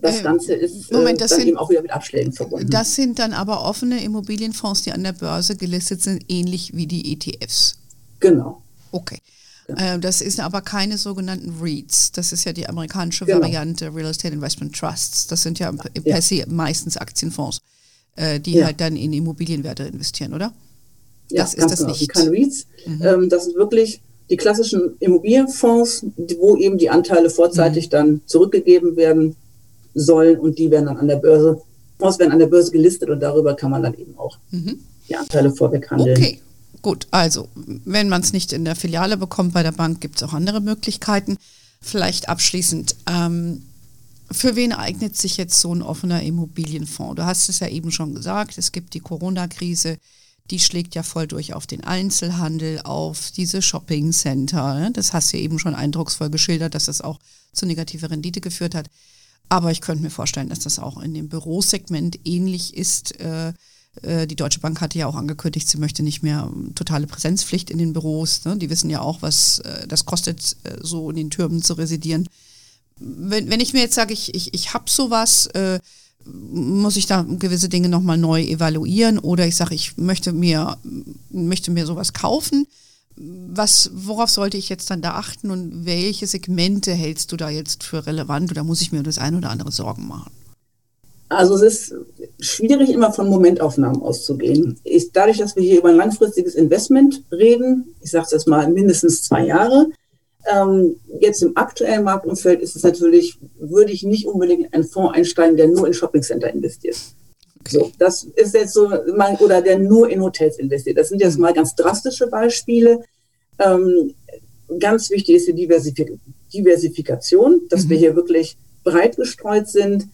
das äh, Ganze ist Moment, das äh, dann sind, eben auch wieder mit Abschlägen verbunden. Das sind dann aber offene Immobilienfonds, die an der Börse gelistet sind, ähnlich wie die ETFs. Genau. Okay. Äh, das ist aber keine sogenannten REITs. Das ist ja die amerikanische genau. Variante Real Estate Investment Trusts. Das sind ja, ja. per se meistens Aktienfonds, die ja. halt dann in Immobilienwerte investieren, oder? Ja, das ist das genau. nicht. Keine REITs. Mhm. Ähm, das sind wirklich die klassischen Immobilienfonds, wo eben die Anteile vorzeitig mhm. dann zurückgegeben werden sollen und die werden dann an der Börse, Fonds werden an der Börse gelistet und darüber kann man dann eben auch mhm. die Anteile vorweg handeln. Okay. Gut, also wenn man es nicht in der Filiale bekommt bei der Bank, gibt es auch andere Möglichkeiten. Vielleicht abschließend, ähm, für wen eignet sich jetzt so ein offener Immobilienfonds? Du hast es ja eben schon gesagt, es gibt die Corona-Krise, die schlägt ja voll durch auf den Einzelhandel, auf diese Shopping-Center. Ne? Das hast du ja eben schon eindrucksvoll geschildert, dass das auch zu negativer Rendite geführt hat. Aber ich könnte mir vorstellen, dass das auch in dem Bürosegment ähnlich ist. Äh, äh, die Deutsche Bank hatte ja auch angekündigt, sie möchte nicht mehr ähm, totale Präsenzpflicht in den Büros. Ne? Die wissen ja auch, was äh, das kostet, so in den Türmen zu residieren. Wenn, wenn ich mir jetzt sage, ich, ich, ich habe sowas, muss ich da gewisse Dinge nochmal neu evaluieren oder ich sage, ich möchte mir, möchte mir sowas kaufen. Was, worauf sollte ich jetzt dann da achten und welche Segmente hältst du da jetzt für relevant oder muss ich mir das ein oder andere Sorgen machen? Also es ist schwierig, immer von Momentaufnahmen auszugehen. Ich, dadurch, dass wir hier über ein langfristiges Investment reden, ich sage es jetzt mal mindestens zwei Jahre, ähm, jetzt im aktuellen Marktumfeld ist es natürlich, würde ich nicht unbedingt in einen Fonds einsteigen, der nur in Shoppingcenter investiert. So, das ist jetzt so, mein, oder der nur in Hotels investiert. Das sind jetzt mal ganz drastische Beispiele. Ähm, ganz wichtig ist die Diversifik Diversifikation, dass mhm. wir hier wirklich breit gestreut sind.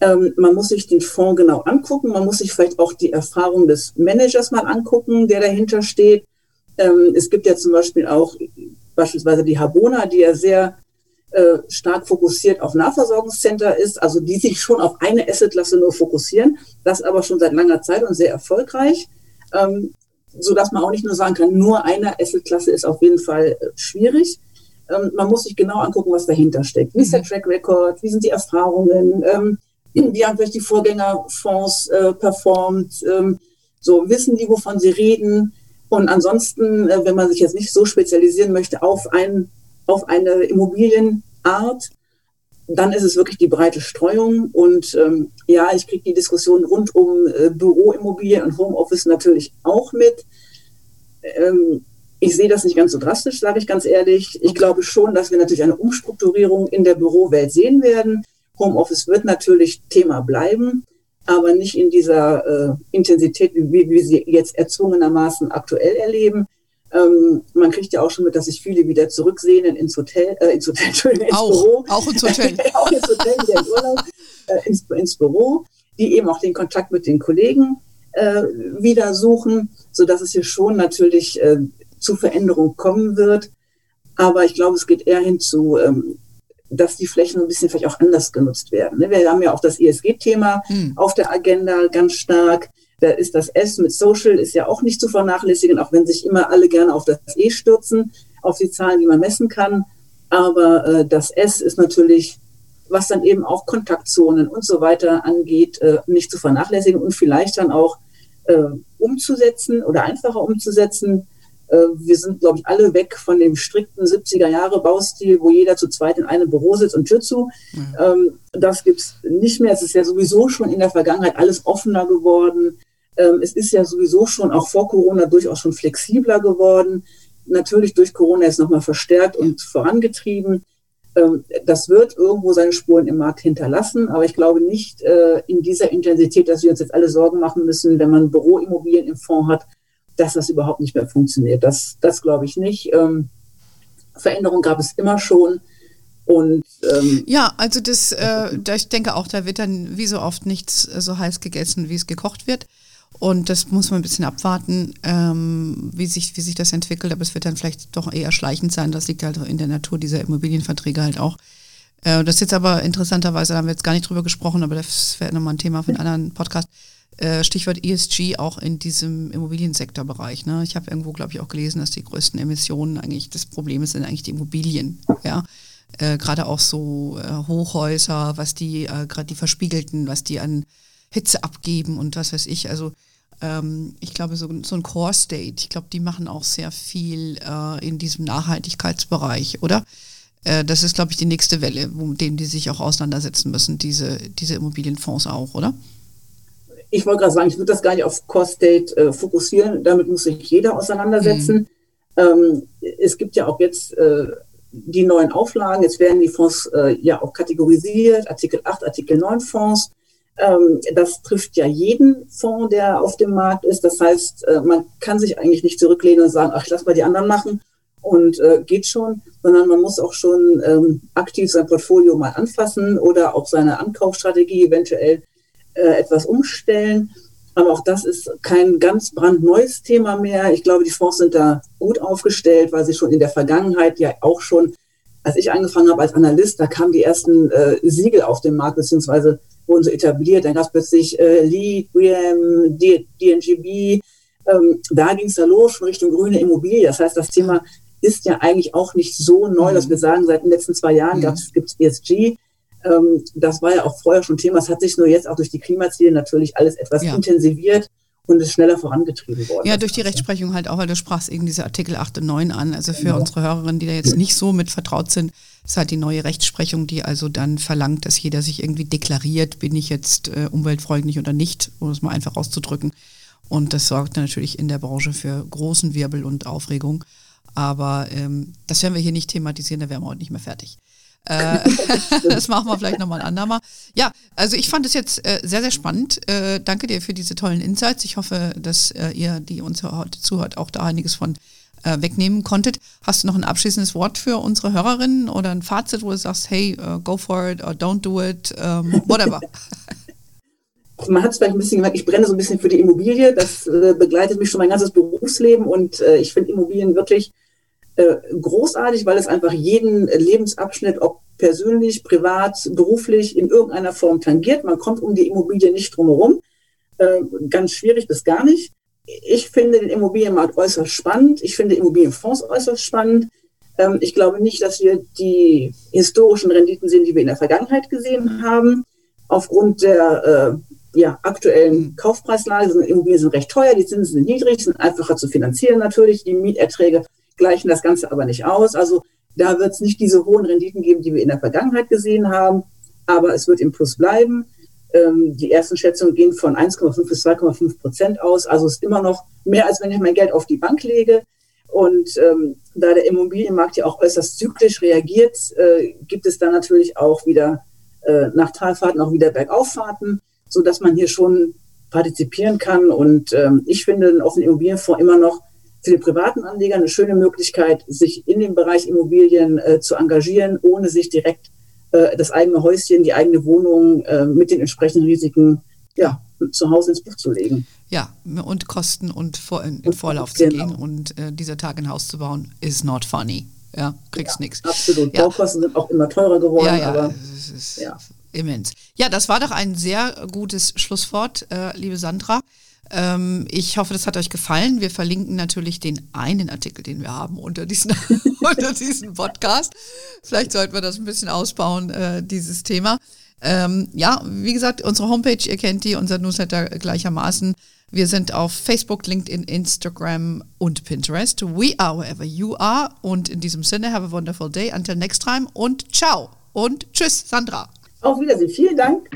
Ähm, man muss sich den Fonds genau angucken. Man muss sich vielleicht auch die Erfahrung des Managers mal angucken, der dahinter steht. Ähm, es gibt ja zum Beispiel auch beispielsweise die Habona, die ja sehr äh, stark fokussiert auf Nahversorgungscenter ist, also die sich schon auf eine Assetklasse nur fokussieren, das aber schon seit langer Zeit und sehr erfolgreich, ähm, so dass man auch nicht nur sagen kann, nur eine Assetklasse ist auf jeden Fall äh, schwierig. Ähm, man muss sich genau angucken, was dahinter steckt. Wie ist der mhm. Track Record? Wie sind die Erfahrungen? Ähm, wie haben vielleicht die Vorgängerfonds äh, performt, ähm, so wissen die, wovon sie reden. Und ansonsten, äh, wenn man sich jetzt nicht so spezialisieren möchte auf, ein, auf eine Immobilienart, dann ist es wirklich die breite Streuung. Und ähm, ja, ich kriege die Diskussion rund um äh, Büroimmobilien und Homeoffice natürlich auch mit. Ähm, ich sehe das nicht ganz so drastisch, sage ich ganz ehrlich. Ich glaube schon, dass wir natürlich eine Umstrukturierung in der Bürowelt sehen werden. Homeoffice wird natürlich Thema bleiben, aber nicht in dieser äh, Intensität, wie, wie wir sie jetzt erzwungenermaßen aktuell erleben. Ähm, man kriegt ja auch schon mit, dass sich viele wieder zurücksehnen ins Hotel, äh, ins Hotel, Entschuldigung, ins auch, Büro. Auch ins Hotel. auch ins Hotel, wieder in Urlaub, äh, ins, ins Büro, die eben auch den Kontakt mit den Kollegen äh, wieder suchen, sodass es hier schon natürlich äh, zu Veränderungen kommen wird. Aber ich glaube, es geht eher hinzu, ähm, dass die Flächen ein bisschen vielleicht auch anders genutzt werden. Ne? Wir haben ja auch das ESG-Thema mhm. auf der Agenda ganz stark. Da ist das S mit Social ist ja auch nicht zu vernachlässigen, auch wenn sich immer alle gerne auf das E stürzen, auf die Zahlen, die man messen kann. Aber äh, das S ist natürlich, was dann eben auch Kontaktzonen und so weiter angeht, äh, nicht zu vernachlässigen und vielleicht dann auch äh, umzusetzen oder einfacher umzusetzen. Äh, wir sind, glaube ich, alle weg von dem strikten 70er-Jahre-Baustil, wo jeder zu zweit in einem Büro sitzt und Tür zu. Mhm. Ähm, das gibt's nicht mehr. Es ist ja sowieso schon in der Vergangenheit alles offener geworden. Ähm, es ist ja sowieso schon auch vor Corona durchaus schon flexibler geworden. Natürlich durch Corona ist nochmal verstärkt und vorangetrieben. Ähm, das wird irgendwo seine Spuren im Markt hinterlassen, aber ich glaube nicht äh, in dieser Intensität, dass wir uns jetzt alle Sorgen machen müssen, wenn man Büroimmobilien im Fonds hat, dass das überhaupt nicht mehr funktioniert. Das, das glaube ich nicht. Ähm, Veränderungen gab es immer schon. Und, ähm, ja, also das, äh, ich denke auch, da wird dann wie so oft nichts so heiß gegessen, wie es gekocht wird. Und das muss man ein bisschen abwarten, ähm, wie, sich, wie sich das entwickelt. Aber es wird dann vielleicht doch eher schleichend sein. Das liegt halt in der Natur dieser Immobilienverträge halt auch. Äh, das ist jetzt aber interessanterweise, da haben wir jetzt gar nicht drüber gesprochen, aber das wäre nochmal ein Thema für einen anderen Podcast. Äh, Stichwort ESG auch in diesem Immobiliensektorbereich. Ne? Ich habe irgendwo, glaube ich, auch gelesen, dass die größten Emissionen eigentlich des Problems sind eigentlich die Immobilien. Ja? Äh, gerade auch so äh, Hochhäuser, was die, äh, gerade die verspiegelten, was die an Hitze abgeben und was weiß ich. Also ähm, ich glaube, so, so ein Core State, ich glaube, die machen auch sehr viel äh, in diesem Nachhaltigkeitsbereich, oder? Äh, das ist, glaube ich, die nächste Welle, mit dem die sich auch auseinandersetzen müssen, diese, diese Immobilienfonds auch, oder? Ich wollte gerade sagen, ich würde das gar nicht auf Core State äh, fokussieren. Damit muss sich jeder auseinandersetzen. Mhm. Ähm, es gibt ja auch jetzt äh, die neuen Auflagen. Jetzt werden die Fonds äh, ja auch kategorisiert. Artikel 8, Artikel 9 Fonds. Ähm, das trifft ja jeden Fonds, der auf dem Markt ist. Das heißt, äh, man kann sich eigentlich nicht zurücklehnen und sagen, ach, lass mal die anderen machen und äh, geht schon, sondern man muss auch schon ähm, aktiv sein Portfolio mal anfassen oder auch seine Ankaufsstrategie eventuell äh, etwas umstellen. Aber auch das ist kein ganz brandneues Thema mehr. Ich glaube, die Fonds sind da gut aufgestellt, weil sie schon in der Vergangenheit ja auch schon, als ich angefangen habe als Analyst, da kamen die ersten äh, Siegel auf den Markt, beziehungsweise wurden so etabliert. Dann gab es plötzlich äh, Lee, Graham, DNGB. Ähm, da ging es da los, schon Richtung grüne Immobilie. Das heißt, das Thema ist ja eigentlich auch nicht so neu, mhm. dass wir sagen, seit den letzten zwei Jahren mhm. gibt es ESG. Ähm, das war ja auch vorher schon Thema. Es hat sich nur jetzt auch durch die Klimaziele natürlich alles etwas ja. intensiviert und ist schneller vorangetrieben worden. Ja, durch die Rechtsprechung halt auch, weil du sprachst eben diese Artikel 8 und 9 an. Also für genau. unsere Hörerinnen, die da jetzt nicht so mit vertraut sind, ist halt die neue Rechtsprechung, die also dann verlangt, dass jeder sich irgendwie deklariert, bin ich jetzt äh, umweltfreundlich oder nicht, um es mal einfach auszudrücken. Und das sorgt natürlich in der Branche für großen Wirbel und Aufregung. Aber ähm, das werden wir hier nicht thematisieren, da wären wir heute nicht mehr fertig. Äh, das machen wir vielleicht nochmal ein andermal. Ja, also ich fand es jetzt äh, sehr, sehr spannend. Äh, danke dir für diese tollen Insights. Ich hoffe, dass äh, ihr, die uns heute zuhört, auch da einiges von äh, wegnehmen konntet. Hast du noch ein abschließendes Wort für unsere Hörerinnen oder ein Fazit, wo du sagst, hey, uh, go for it or don't do it, um, ähm, whatever? Man hat es vielleicht ein bisschen gemerkt, ich brenne so ein bisschen für die Immobilie. Das äh, begleitet mich schon mein ganzes Berufsleben und äh, ich finde Immobilien wirklich äh, großartig, weil es einfach jeden Lebensabschnitt, ob persönlich, privat, beruflich, in irgendeiner Form tangiert. Man kommt um die Immobilie nicht drumherum. Äh, ganz schwierig bis gar nicht ich finde den Immobilienmarkt äußerst spannend. Ich finde Immobilienfonds äußerst spannend. Ähm, ich glaube nicht, dass wir die historischen Renditen sehen, die wir in der Vergangenheit gesehen haben. Aufgrund der äh, ja, aktuellen Kaufpreislage sind Immobilien sind recht teuer, die Zinsen sind niedrig, sind einfacher zu finanzieren natürlich. Die Mieterträge gleichen das Ganze aber nicht aus. Also da wird es nicht diese hohen Renditen geben, die wir in der Vergangenheit gesehen haben. Aber es wird im Plus bleiben. Ähm, die ersten Schätzungen gehen von 1,5 bis 2,5 Prozent aus. Also ist immer noch mehr, als wenn ich mein Geld auf die Bank lege. Und ähm, da der Immobilienmarkt ja auch äußerst zyklisch reagiert, äh, gibt es dann natürlich auch wieder äh, nach Talfahrten auch wieder Bergauffahrten, so dass man hier schon partizipieren kann. Und ähm, ich finde einen offenen Immobilienfonds immer noch für den privaten Anleger eine schöne Möglichkeit, sich in dem Bereich Immobilien äh, zu engagieren, ohne sich direkt äh, das eigene Häuschen, die eigene Wohnung äh, mit den entsprechenden Risiken ja, zu Hause ins Buch zu legen. Ja, und Kosten und vor, in, in Vorlauf genau. zu gehen und äh, dieser Tag ein Haus zu bauen, is not funny. Ja, kriegst ja, nichts. Absolut. Ja. Baukosten sind auch immer teurer geworden. Ja, ja. Aber, ja. Immens. Ja, das war doch ein sehr gutes Schlusswort, äh, liebe Sandra. Ähm, ich hoffe, das hat euch gefallen. Wir verlinken natürlich den einen Artikel, den wir haben unter diesen, unter diesen Podcast. Vielleicht sollten wir das ein bisschen ausbauen, äh, dieses Thema. Ähm, ja, wie gesagt, unsere Homepage, ihr kennt die, unser Newsletter gleichermaßen. Wir sind auf Facebook, LinkedIn, Instagram und Pinterest. We are wherever you are. Und in diesem Sinne, have a wonderful day. Until next time und ciao und tschüss, Sandra. Auf Wiedersehen. Vielen Dank.